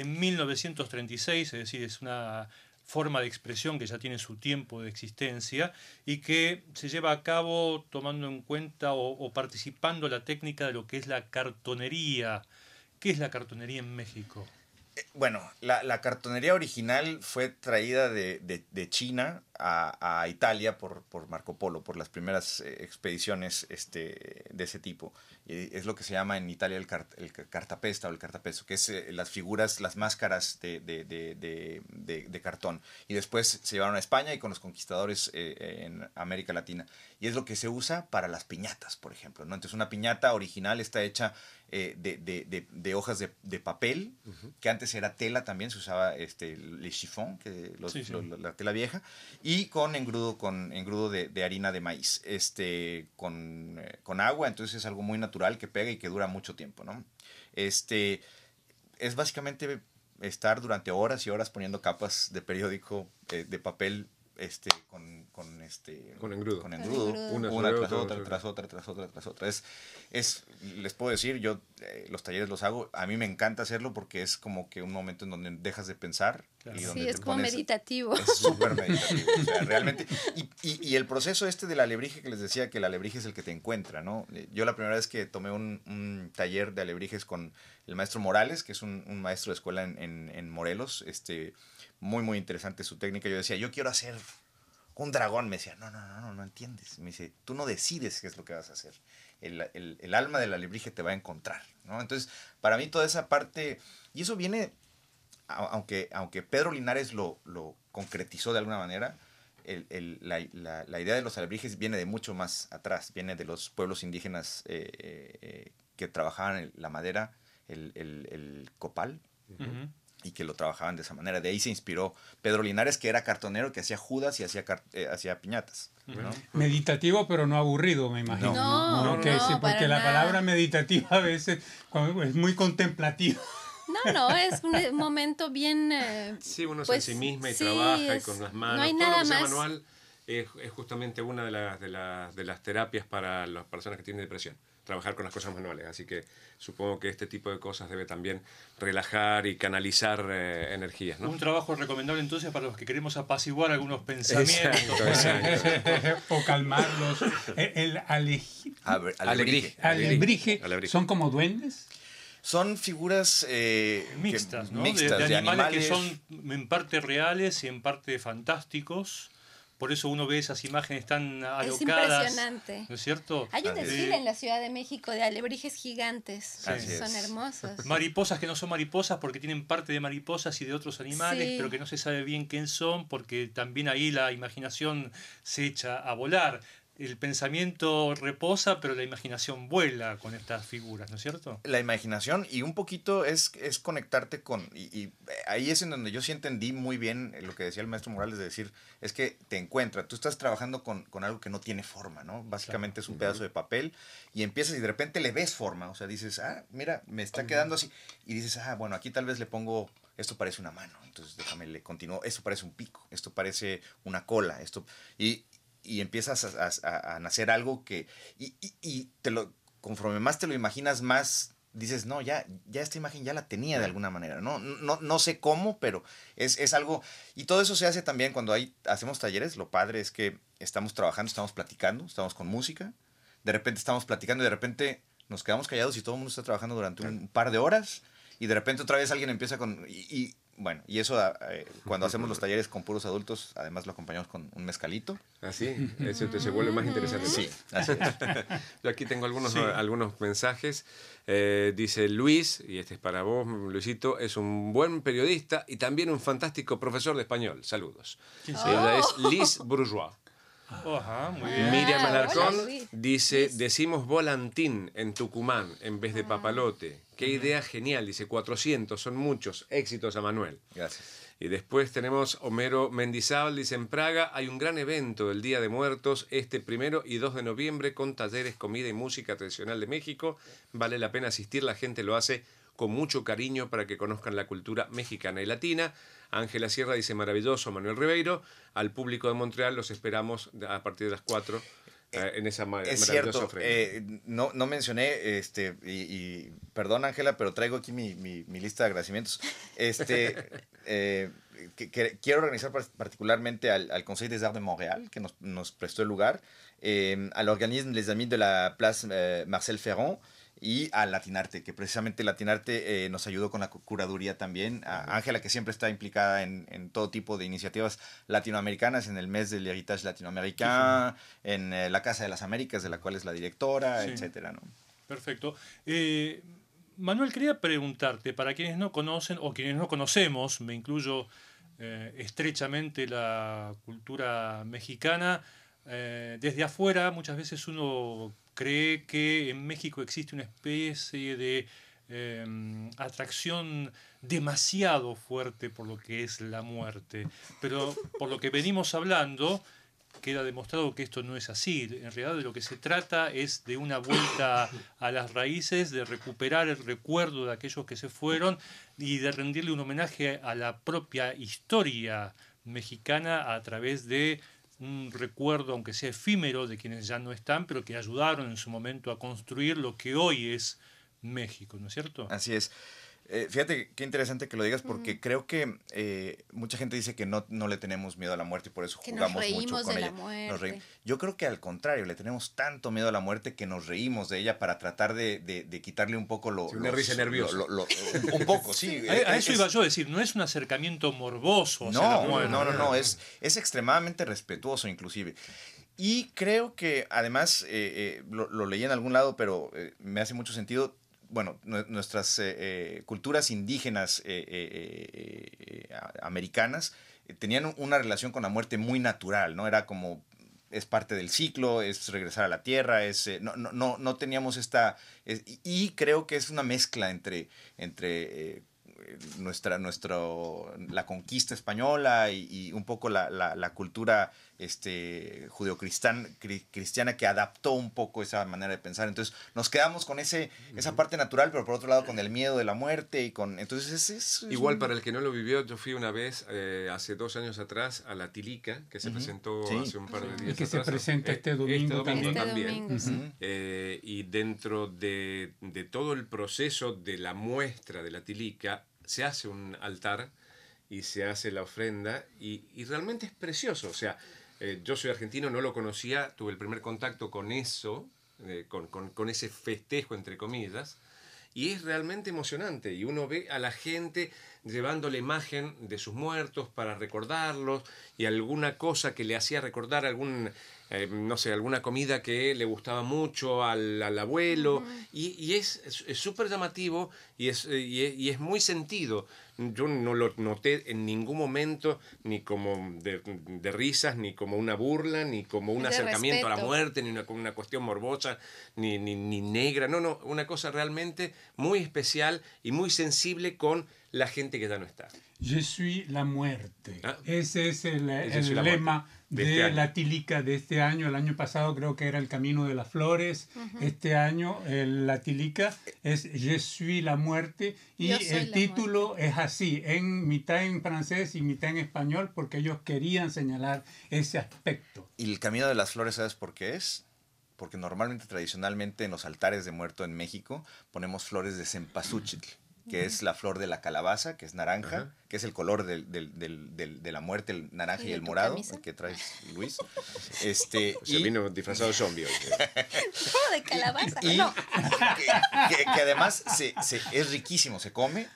en 1936, es decir, es una forma de expresión que ya tiene su tiempo de existencia y que se lleva a cabo tomando en cuenta o, participando la técnica de lo que es la cartonería. ¿Qué es la cartonería en México? Eh, bueno, la, cartonería original fue traída de, China a, Italia por, por, Marco Polo, por las primeras eh, expediciones este, de ese tipo es lo que se llama en Italia el, el cartapesta o el cartapeso, que es eh, las figuras, las máscaras de, de, de, cartón. Y después se llevaron a España y con los conquistadores en América Latina. Y es lo que se usa para las piñatas, por ejemplo. ¿no? Entonces una piñata original está hecha eh, de, hojas de, papel, que antes era tela también, se usaba este, le chiffon, que la tela vieja, y con engrudo, con engrudo de, harina de maíz, este, con, con agua, entonces es algo muy natural que pega y que dura mucho tiempo, ¿no? Este, es básicamente estar durante horas y horas poniendo capas de periódico, eh, de papel este, con, con, este, Con engrudo. Con Con engrudo. engrudo. Una Una, tras otra, otra, tras otra, tras otra, tras otra. Es, es, les puedo decir, yo eh, los talleres los hago, a mí me encanta hacerlo porque es como que un momento en donde dejas de pensar. Claro. Y donde Sí, es te como pones- meditativo. es súper meditativo. o sea, realmente. Y, y- y el proceso este del alebrije que les decía, que el alebrije es el que te encuentra, ¿no? Eh, Yo la primera vez que tomé un, un taller de alebrijes con el maestro Morales, que es un, un maestro de escuela en, en- en Morelos, este, muy, muy interesante su técnica. Yo decía, yo quiero hacer un dragón. Me decía, no, no, no, no, no entiendes. Me dice, tú no decides qué es lo que vas a hacer. El, el- el alma del alebrije te va a encontrar, ¿no? Entonces, para mí toda esa parte, y eso viene aunque, aunque Pedro Linares lo, lo concretizó de alguna manera, el- el- la, la- la idea de los alebrijes viene de mucho más atrás, viene de los pueblos indígenas eh, eh, eh, que trabajaban la madera, el, el- copal, Ujú. Y que lo trabajaban de esa manera. De ahí se inspiró Pedro Linares, que era cartonero, que hacía judas y hacía, eh, hacía piñatas. ¿no? Meditativo, pero no aburrido, me imagino. No, Ok, no, sí, porque para la nada. palabra meditativa a veces como es muy contemplativa. No, no, es un momento bien... eh, Sí, uno Pues, se en sí misma y sí, trabaja y es- con las no manos. hay Todo nada lo que sea más- manual es, es justamente una de las, de, las, de las terapias para las personas que tienen depresión. Trabajar con las cosas manuales. Así que supongo que este tipo de cosas debe también relajar y canalizar eh, energías. ¿no? Un trabajo recomendable entonces para los que queremos apaciguar algunos pensamientos. Exacto, exacto. <laughs> o calmarlos. El, el Alebrije. alebrije Alebrije. son como duendes. Son figuras eh, que- mixtas, ¿no? De- mixtas, de, de animales, que animales. son en parte reales y en parte fantásticos. Por eso uno ve esas imágenes tan Es alocadas. impresionante. ¿No es cierto? Hay un es. desfile en la Ciudad de México de alebrijes gigantes. Son es. hermosos. Mariposas que no son mariposas porque tienen parte de mariposas y de otros animales, Sí. pero que no se sabe bien quién son porque también ahí la imaginación se echa a volar. El pensamiento reposa, pero la imaginación vuela con estas figuras, ¿no es cierto? la imaginación y un poquito es, es conectarte con, y, y ahí es en donde yo sí entendí muy bien lo que decía el maestro Morales de decir, es que te encuentra, tú estás trabajando con, con algo que no tiene forma, ¿no? Básicamente es un pedazo de papel y empiezas y de repente le ves forma, o sea, dices, ah, mira, me está quedando así, y dices, ah, bueno, aquí tal vez le pongo, esto parece una mano, entonces déjame, le continúo, esto parece un pico, esto parece una cola, esto, y, y empiezas a, a- a nacer algo que, y, y- y te lo, conforme más te lo imaginas, más dices, no, ya, ya esta imagen ya la tenía de alguna manera, ¿no? No, no sé cómo, pero es, es algo, y todo eso se hace también cuando hay, hacemos talleres, lo padre es que estamos trabajando, estamos platicando, estamos con música, de repente estamos platicando y de repente nos quedamos callados y todo el mundo está trabajando durante un par de horas y de repente otra vez alguien empieza con, y, y, bueno, y eso eh, cuando hacemos los talleres con puros adultos, además lo acompañamos con un mezcalito. Así, eso te se vuelve más interesante. Sí, así es. <laughs> Yo aquí tengo algunos, Sí. algunos mensajes. Eh, dice Luis, y este es para vos, Luisito, es un buen periodista y también un fantástico profesor de español. Saludos. ¿Quién Ella es Liz Bourgeois. Ajá, muy bien. Miriam Alarcón dice, decimos volantín en Tucumán en vez de papalote. Qué idea genial, dice 400, son muchos. Éxitos a Manuel. Gracias. Y después tenemos Homero Mendizábal, dice en Praga hay un gran evento del Día de Muertos este primero y 2 de noviembre con talleres, comida y música tradicional de México. Vale la pena asistir, la gente lo hace con mucho cariño para que conozcan la cultura mexicana y latina. Ángela Sierra dice maravilloso, Manuel Ribeiro. Al público de Montreal los esperamos a partir de las 4 eh, en esa ma- Es maravillosa cierto, eh, no, no mencioné, este, y, y perdón Ángela, pero traigo aquí mi, mi- mi lista de agradecimientos. Este, <laughs> eh, que, que quiero organizar par- particularmente al, al Conseil des Arts de Montréal, que nos, nos prestó el lugar, eh, al organisme Les Amis de la Place eh, Marcel Ferrand, y a Latinarte, que precisamente Latinarte eh, nos ayudó con la cu- curaduría también. A Ángela, que siempre está implicada en, en todo tipo de iniciativas latinoamericanas, en el mes del heritage latinoamericano, en eh, la Casa de las Américas, de la cual es la directora, Sí. etcétera, ¿no? Perfecto. Eh, Manuel, quería preguntarte, para quienes no conocen o quienes no conocemos, me incluyo estrechamente la cultura mexicana, desde afuera muchas veces uno cree que en México existe una especie de eh, atracción demasiado fuerte por lo que es la muerte. Pero por lo que venimos hablando, queda demostrado que esto no es así. En realidad de lo que se trata es de una vuelta a las raíces, de recuperar el recuerdo de aquellos que se fueron y de rendirle un homenaje a la propia historia mexicana a través de un recuerdo, aunque sea efímero, de quienes ya no están, pero que ayudaron en su momento a construir lo que hoy es México, ¿no es cierto? Así es. Eh, fíjate qué interesante que lo digas porque creo que eh, mucha gente dice que no, no le tenemos miedo a la muerte y por eso Que nos jugamos reímos mucho con de la ella. Nos muerte. reímos. Yo creo que al contrario, le tenemos tanto miedo a la muerte que nos reímos de ella para tratar de, de- de quitarle un poco lo... Sí, una los- risa nerviosa. lo- lo- <laughs> lo- un poco, sí. A, a Eh, eso es- iba yo a decir, no es un acercamiento morboso. hacia la no, muerte. no, no, no, es, es extremadamente respetuoso inclusive. Y creo que además, eh, eh, lo, lo leí en algún lado, pero eh, me hace mucho sentido, bueno, nue- nuestras eh, eh, culturas indígenas eh, americanas tenían un- una relación con la muerte muy natural, ¿no? Era como es parte del ciclo, es regresar a la tierra, es no, no, no, no teníamos esta es- y, creo que es una mezcla entre entre nuestra nuestro la conquista española y, un poco la- la cultura este judeocristiana cristiana que adaptó un poco esa manera de pensar entonces nos quedamos con ese esa parte natural pero por otro lado con el miedo de la muerte y con entonces es, es- es Igual un- para el que no lo vivió, yo fui una vez, eh, hace dos años atrás, a la Tilica, que se presentó Sí. hace un par de días Y que se presenta Eh, este domingo también. Este también. Eh, y dentro de, de todo el proceso de la muestra de la tilica, se hace un altar y se hace la ofrenda y, y realmente es precioso. O sea, eh, yo soy argentino, no lo conocía, tuve el primer contacto con eso, eh, con, con- con ese festejo, entre comillas, y es realmente emocionante. Y uno ve a la gente llevando la imagen de sus muertos para recordarlos y alguna cosa que le hacía recordar algún, eh, no sé, alguna comida que le gustaba mucho al, al abuelo. Y, y es súper llamativo y es, eh, y, es, y es muy sentido. Yo no lo noté en ningún momento ni como de, de risas, ni como una burla, ni como un de acercamiento a la muerte, ni una, como una cuestión morbosa, ni, ni, ni negra. No, no, una cosa realmente muy especial y muy sensible con la gente que ya no está. Je suis la muerte. Ah. Ese es el, el lema muerte de, de este la tilica de este año. El año pasado creo que era el Camino de las Flores. Este año el- la tilica es Je suis la muerte. Y el título es así, en mitad en francés y mitad en español, porque ellos querían señalar ese aspecto. Y el camino de las flores, ¿sabes por qué es? Porque normalmente, tradicionalmente, en los altares de muerto en México, ponemos flores de cempasúchil, que es la flor de la calabaza, que es naranja, que es el color del, del- del- del- de la muerte, el naranja ¿Y el morado, camisa? el que traes, <laughs> Luis. Este, <laughs> O y- vino disfrazado de zombie hoy. <laughs> Todo de calabaza. y no. que, que- que además se- se- es riquísimo, se come,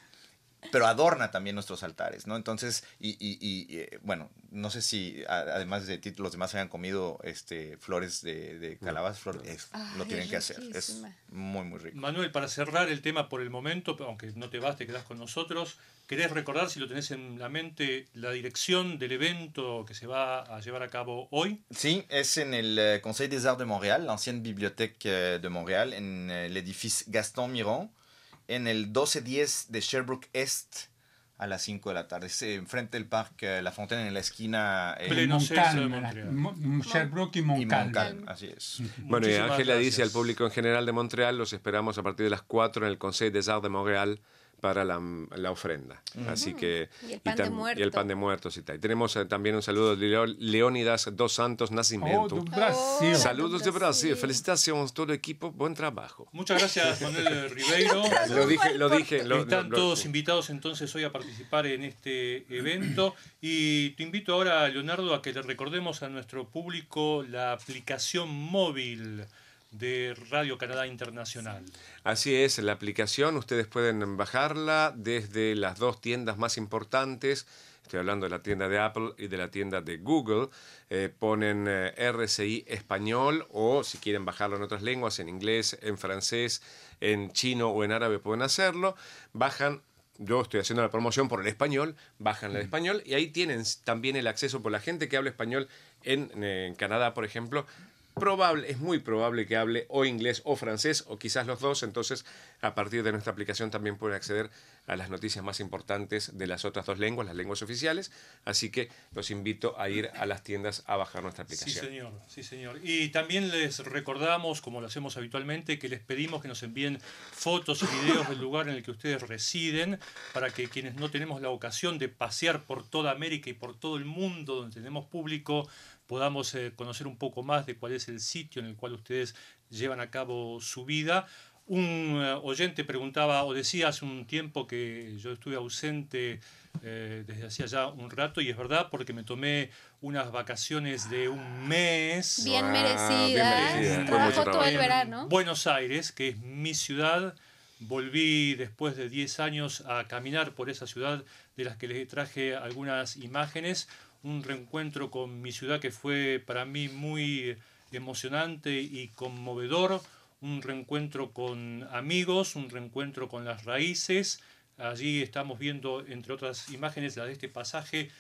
pero adorna también nuestros altares, ¿no? Entonces, y, y- y, eh, bueno, no sé si a- además de ti, los demás hayan comido este, flores de, de calabaza, flor- es- Ay, lo tienen que hacer, es muy, muy rico. Manuel, para cerrar el tema por el momento, aunque no te vas, te quedas con nosotros, ¿querés recordar, si lo tenés en la mente, la dirección del evento que se va a llevar a cabo hoy? Sí, es en el eh, Conseil des Arts de Montréal, la ancienne bibliothèque eh, de Montréal, en el edificio Gaston Miron, en el 1210 de Sherbrooke Est a las 5 de la tarde. Es eh, enfrente del Parque La Fontaine, en la esquina eh, Pleno centro de Montcalm, Montreal. Mo- Mo- Sherbrooke y y Montcalm. Montcalm, así es. Bueno, y Muchísimas Ángela dice al público en general de Montreal, los esperamos a partir de las 4 en el Conseil des Arts de Montréal para la, la ofrenda. Así que... Y el pan de tam- muerto. Y el pan de muertos y tal. Y tenemos eh, también un saludo de Leónidas dos Santos Oh, Nascimento. do Brasil. Oh. Saludos de Brasil. Brasil. Felicitaciones todo el equipo. Buen trabajo. Muchas gracias, <laughs> Manuel Ribeiro. Lo dije, lo dije. lo- Están lo- lo- todos invitados entonces hoy a participar en este evento y te invito ahora, Leonardo, a que le recordemos a nuestro público la aplicación móvil de Radio Canadá Internacional. Así es, la aplicación ustedes pueden bajarla desde las dos tiendas más importantes. Estoy hablando de la tienda de Apple y de la tienda de Google. Eh, ponen eh, RCI español o si quieren bajarlo en otras lenguas, en inglés, en francés, en chino o en árabe pueden hacerlo. Bajan, yo estoy haciendo la promoción por el español, bajan el español y ahí tienen también el acceso por la gente que habla español en, en Canadá, por ejemplo probable, es muy probable que hable o inglés o francés o quizás los dos, entonces a partir de nuestra aplicación también pueden acceder a las noticias más importantes de las otras dos lenguas, las lenguas oficiales, así que los invito a ir a las tiendas a bajar nuestra Sí, aplicación. señor, sí, señor. Y también les recordamos, como lo hacemos habitualmente, que les pedimos que nos envíen fotos y videos del lugar en el que ustedes residen, para que quienes no tenemos la ocasión de pasear por toda América y por todo el mundo donde tenemos público, podamos eh, conocer un poco más de cuál es el sitio en el cual ustedes llevan a cabo su vida. Un eh, oyente preguntaba o decía hace un tiempo que yo estuve ausente eh, desde hacía ya un rato y es verdad porque me tomé unas vacaciones de un mes Bien Ah, merecidas. bien merecidas. Fue Trabajó mucho todo trabajo. el verano. Buenos Aires, que es mi ciudad. Volví después de 10 años a caminar por esa ciudad de las que les traje algunas imágenes. Un reencuentro con mi ciudad que fue para mí muy emocionante y conmovedor. Un reencuentro con amigos, un reencuentro con las raíces. Allí estamos viendo, entre otras imágenes, la de este pasaje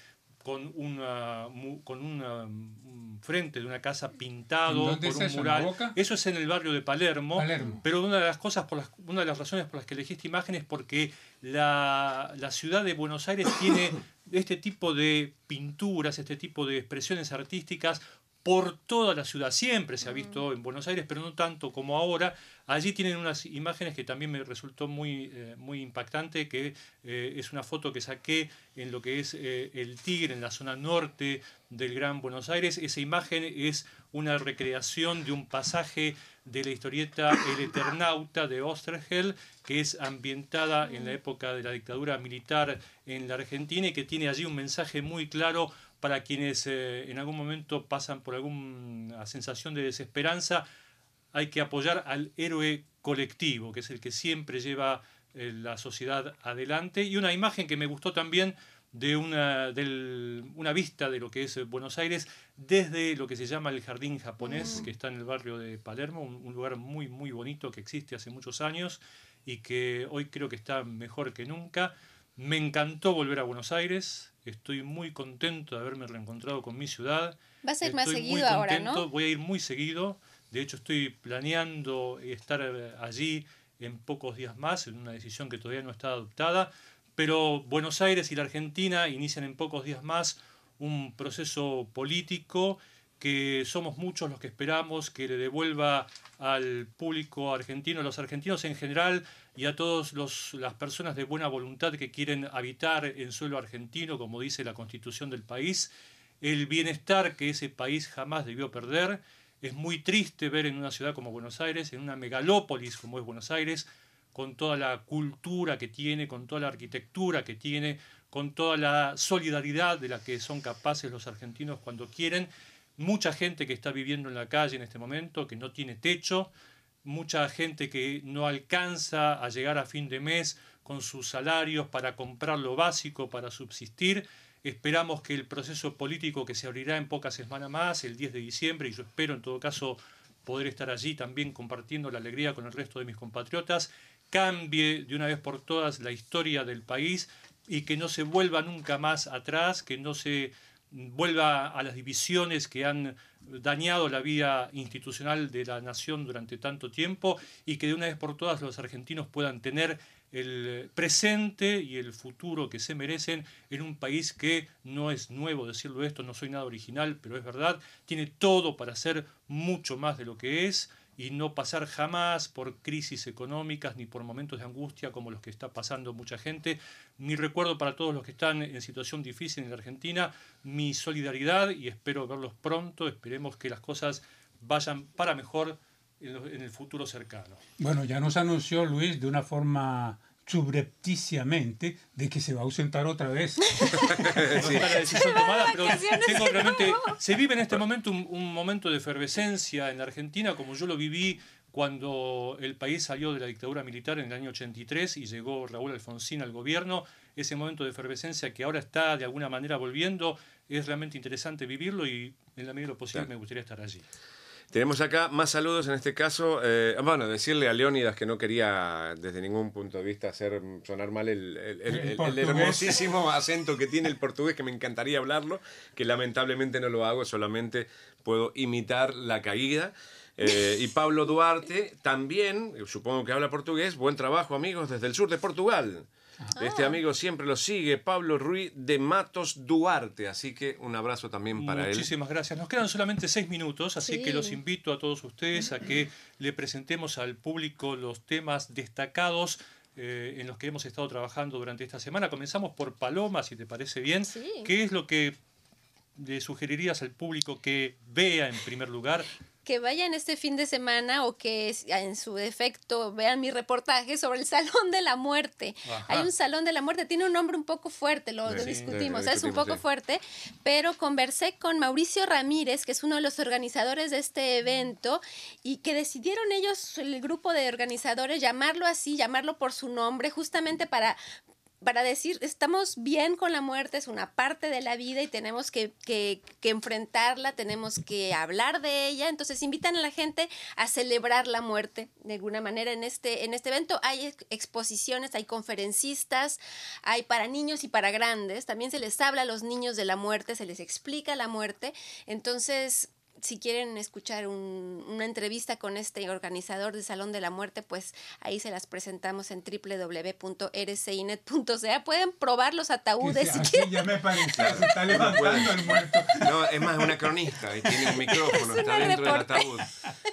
con una, con una, un frente de una casa pintado ¿En dónde por es un eso? ¿En la mural. Eso es en el barrio de Palermo. Palermo. Pero una de las cosas, por las, una de las razones por las que elegí esta imagen es porque la, la ciudad de Buenos Aires tiene <coughs> este tipo de pinturas, este tipo de expresiones artísticas por toda la ciudad. Siempre se ha visto en Buenos Aires, pero no tanto como ahora. Allí tienen unas imágenes que también me resultó muy, eh, muy impactante, que eh, es una foto que saqué en lo que es eh, el Tigre, en la zona norte del Gran Buenos Aires. Esa imagen es una recreación de un pasaje de la historieta El Eternauta de Osterheld, que es ambientada en la época de la dictadura militar en la Argentina y que tiene allí un mensaje muy claro para quienes eh, en algún momento pasan por alguna sensación de desesperanza. Hay que apoyar al héroe colectivo, que es el que siempre lleva eh, la sociedad adelante. Y una imagen que me gustó también de una, del- una vista de lo que es Buenos Aires desde lo que se llama el Jardín Japonés, que está en el barrio de Palermo, un, un lugar muy, muy bonito que existe hace muchos años y que hoy creo que está mejor que nunca. Me encantó volver a Buenos Aires, estoy muy contento de haberme reencontrado con mi ciudad. Vas a ir más Estoy muy seguido ahora, ¿no? Voy a ir muy seguido. De hecho, estoy planeando estar eh, allí en pocos días más, en una decisión que todavía no está adoptada. Pero Buenos Aires y la Argentina inician en pocos días más un proceso político que somos muchos los que esperamos que le devuelva al público argentino, a los argentinos en general y a todas las personas de buena voluntad que quieren habitar en suelo argentino, como dice la constitución del país, el bienestar que ese país jamás debió perder. Es muy triste ver en una ciudad como Buenos Aires, en una megalópolis como es Buenos Aires, con toda la cultura que tiene, con toda la arquitectura que tiene, con toda la solidaridad de la que son capaces los argentinos cuando quieren. Mucha gente que está viviendo en la calle en este momento, que no tiene techo, mucha gente que no alcanza a llegar a fin de mes con sus salarios para comprar lo básico, para subsistir. Esperamos que el proceso político que se abrirá en pocas semanas más, el 10 de diciembre, y yo espero en todo caso poder estar allí también compartiendo la alegría con el resto de mis compatriotas, cambie de una vez por todas la historia del país y que no se vuelva nunca más atrás, que no se vuelva a las divisiones que han dañado la vida institucional de la nación durante tanto tiempo y que de una vez por todas los argentinos puedan tener el presente y el futuro que se merecen en un país que no es nuevo decirlo esto, no soy nada original, pero es verdad, tiene todo para ser mucho más de lo que es y no pasar jamás por crisis económicas ni por momentos de angustia como los que está pasando mucha gente. Mi recuerdo para todos los que están en situación difícil en la Argentina, mi solidaridad y espero verlos pronto, esperemos que las cosas vayan para mejor en, el futuro cercano. Bueno, ya nos anunció Luis de una forma subrepticiamente de que se va a ausentar otra vez. <laughs> No está la decisión tomada, pero vacaciones tengo de realmente. nuevo. Se vive en este momento un, un momento de efervescencia en la Argentina, como yo lo viví cuando el país salió de la dictadura militar en el año 83 y llegó Raúl Alfonsín al gobierno. Ese momento de efervescencia que ahora está de alguna manera volviendo, es realmente interesante vivirlo y en la medida de lo posible Claro. me gustaría estar allí. Tenemos acá más saludos, en este caso, eh, bueno, decirle a Leónidas que no quería desde ningún punto de vista hacer sonar mal el, el- hermosísimo acento que tiene el portugués, que me encantaría hablarlo, que lamentablemente no lo hago, solamente puedo imitar la caída. Eh, y Pablo Duarte también, supongo que habla portugués, buen trabajo amigos desde el sur de Portugal. Este amigo siempre lo sigue, Pablo Ruiz de Matos Duarte, así que un abrazo también para él. Muchísimas gracias. Nos quedan solamente seis minutos, así Sí. que los invito a todos ustedes a que le presentemos al público los temas destacados eh, en los que hemos estado trabajando durante esta semana. Comenzamos por Paloma, si te parece bien. Sí. ¿Qué es lo que le sugerirías al público que vea en primer lugar? Que vayan este fin de semana o que s- en su defecto vean mi reportaje sobre el <laughs> Salón de la Muerte. Ajá. Hay un Salón de la Muerte, tiene un nombre un poco fuerte, lo, Sí, lo sí, discutimos, lo es un poco sí. fuerte, pero conversé con Mauricio Ramírez, que es uno de los organizadores de este evento, y que decidieron ellos, el grupo de organizadores, llamarlo así, llamarlo por su nombre, justamente para para decir, estamos bien con la muerte, es una parte de la vida y tenemos que, que- que enfrentarla, tenemos que hablar de ella. Entonces invitan a la gente a celebrar la muerte de alguna manera en este, en este evento. Hay ex- exposiciones, hay conferencistas, hay para niños y para grandes. También se les habla a los niños de la muerte, se les explica la muerte. Entonces... Si quieren escuchar un- una entrevista con este organizador del Salón de la Muerte, pues ahí se las presentamos en www.rcinet.ca. Pueden probar los ataúdes si <laughs> Así quieren. ya me parecía, se está levantando el muerto. No, es más una cronista y tiene un micrófono, <laughs> Es está dentro del ataúd.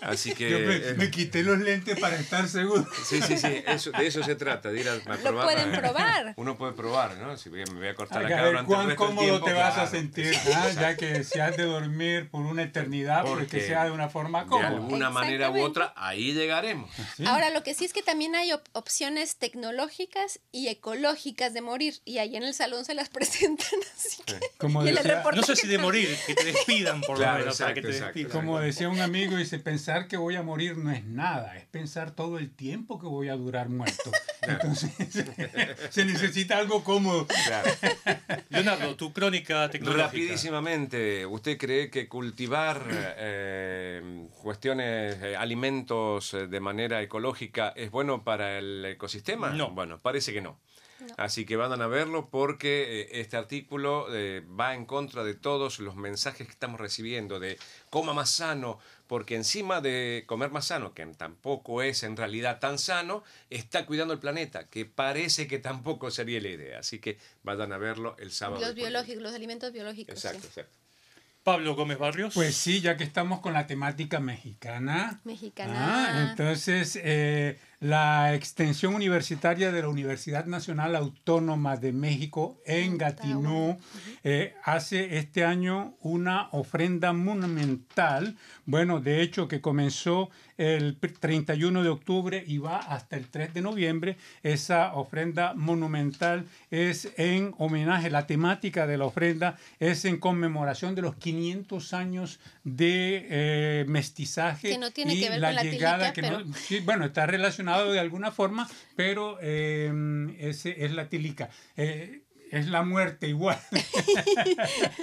Así que. Yo me, eh, me quité los lentes para estar seguro. Sí, sí, sí, eso, de eso se trata, de ir a, a probar. pueden probar. Uno puede probar, ¿no? Si me voy a cortar A acá ver durante el cuán resto del cómodo tiempo, te vas a claro. sentir, ah, ya que si has de dormir por una eternidad, Porque que sea de una forma De cómoda. alguna manera u otra, ahí llegaremos. Sí. Ahora, lo que sí es que también hay op- opciones tecnológicas y ecológicas de morir. Y ahí en el salón se las <laughs> presentan así que. Como y en el decía- reportaje No sé si de morir, que te despidan por Claro, lo menos, para que te exacto, despidan. Como decía un amigo, dice, pensar que voy a morir no es nada, es pensar todo el tiempo que voy a durar muerto. <laughs> Entonces, <laughs> se necesita algo cómodo. Claro. Leonardo, tu crónica tecnológica. Rapidísimamente, ¿usted cree que cultivar eh, cuestiones, eh, alimentos eh, de manera ecológica es bueno para el ecosistema? No. Bueno, parece que no. Así que vayan a verlo porque eh, este artículo eh, va en contra de todos los mensajes que estamos recibiendo de coma más sano, porque encima de comer más sano, que tampoco es en realidad tan sano, está cuidando el planeta, que parece que tampoco sería la idea. Así que vayan a verlo el sábado. Los biológicos, los alimentos biológicos. Exacto, sí. exacto. Pablo Gómez Barrios. Pues sí, ya que estamos con la temática mexicana. Mexicana. Ah, entonces, eh, la extensión universitaria de la Universidad Nacional Autónoma de México en Gatineau eh, hace este año una ofrenda monumental. Bueno, de hecho, que comenzó el pr- 31 de octubre y va hasta el 3 de noviembre. Esa ofrenda monumental es en homenaje, la temática de la ofrenda es en conmemoración de los 500 años de eh, mestizaje Que no tiene y que ver la con la llegada tilica, que pero- no, sí, bueno, está relacionado de alguna forma, pero eh, ese es la tilica. Eh, es la muerte igual. <laughs>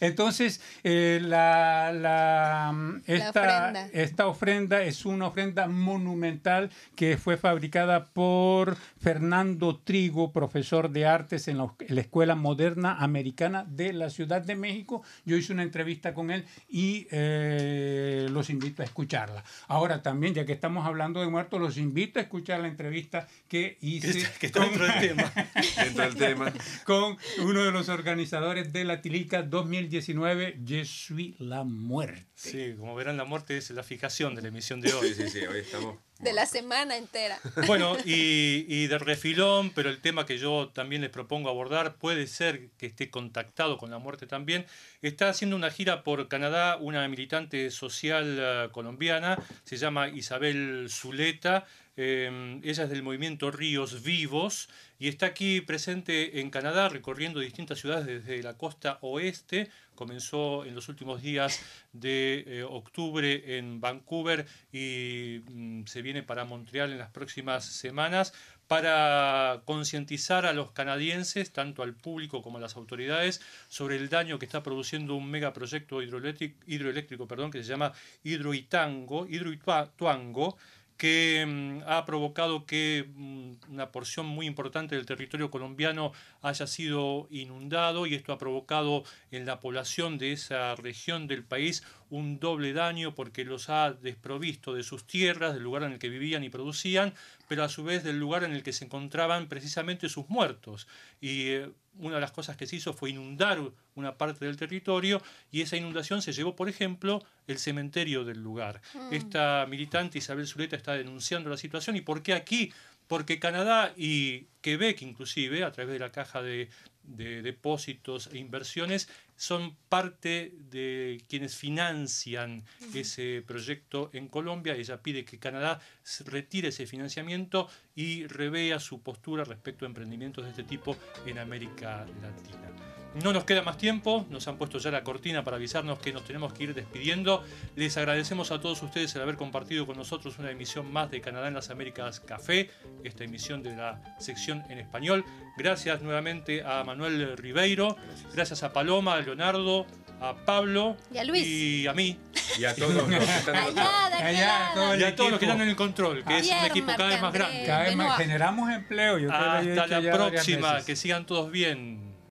Entonces, eh, la, la, mm, esta, ofrenda. esta ofrenda es una ofrenda monumental que fue fabricada por Fernando Trigo, profesor de artes en la, en la Escuela Moderna Americana de la Ciudad de México. Yo hice una entrevista con él y eh, los invito a escucharla. Ahora también, ya que estamos hablando de muertos, los invito a escuchar la entrevista que que hice está, que está con- dentro del tema. <laughs> Dentro del tema. <laughs> con uno de los organizadores de la Tilica 2019, Je suis la muerte. Sí, como verán, la muerte es la fijación de la emisión de hoy. Sí, sí, sí, hoy estamos. De la semana entera. <laughs> Bueno, y, y de refilón, pero el tema que yo también les propongo abordar puede ser que esté contactado con la muerte también. Está haciendo una gira por Canadá una militante social eh, colombiana, se llama Isabel Zuleta. Eh, ella es del movimiento Ríos Vivos y está aquí presente en Canadá recorriendo distintas ciudades desde la costa oeste. Comenzó en los últimos días de eh, octubre en Vancouver y mm, se viene para Montreal en las próximas semanas para concientizar a los canadienses, tanto al público como a las autoridades, sobre el daño que está produciendo un megaproyecto hidroeléctrico, hidroeléctrico perdón, que se llama Hidroitango, Hidroituango, que mm, ha provocado que mm, una porción muy importante del territorio colombiano haya sido inundado y esto ha provocado en la población de esa región del país un doble daño porque los ha desprovisto de sus tierras, del lugar en el que vivían y producían, pero a su vez del lugar en el que se encontraban precisamente sus muertos. Y eh, una de las cosas que se hizo fue inundar una parte del territorio y esa inundación se llevó, por ejemplo, el cementerio del lugar. Esta militante Isabel Zuleta está denunciando la situación y ¿por qué aquí? Porque Canadá y Quebec inclusive, a través de la caja de, de depósitos e inversiones, son parte de quienes financian ese proyecto en Colombia. Ella pide que Canadá retire ese financiamiento y revea su postura respecto a emprendimientos de este tipo en América Latina. No nos queda más tiempo, nos han puesto ya la cortina para avisarnos que nos tenemos que ir despidiendo. Les agradecemos a todos ustedes el haber compartido con nosotros una emisión más de Canadá en las Américas Café, esta emisión de la sección en español. Gracias nuevamente a Manuel Ribeiro, gracias a Paloma, a Leonardo, a Pablo y a, Luis. y a mí. Y a todos los que están todo el Y a todos los que están en el control, que es un equipo cada vez más grande. Cada vez más generamos empleo. Yo Hasta la próxima, que sigan todos bien.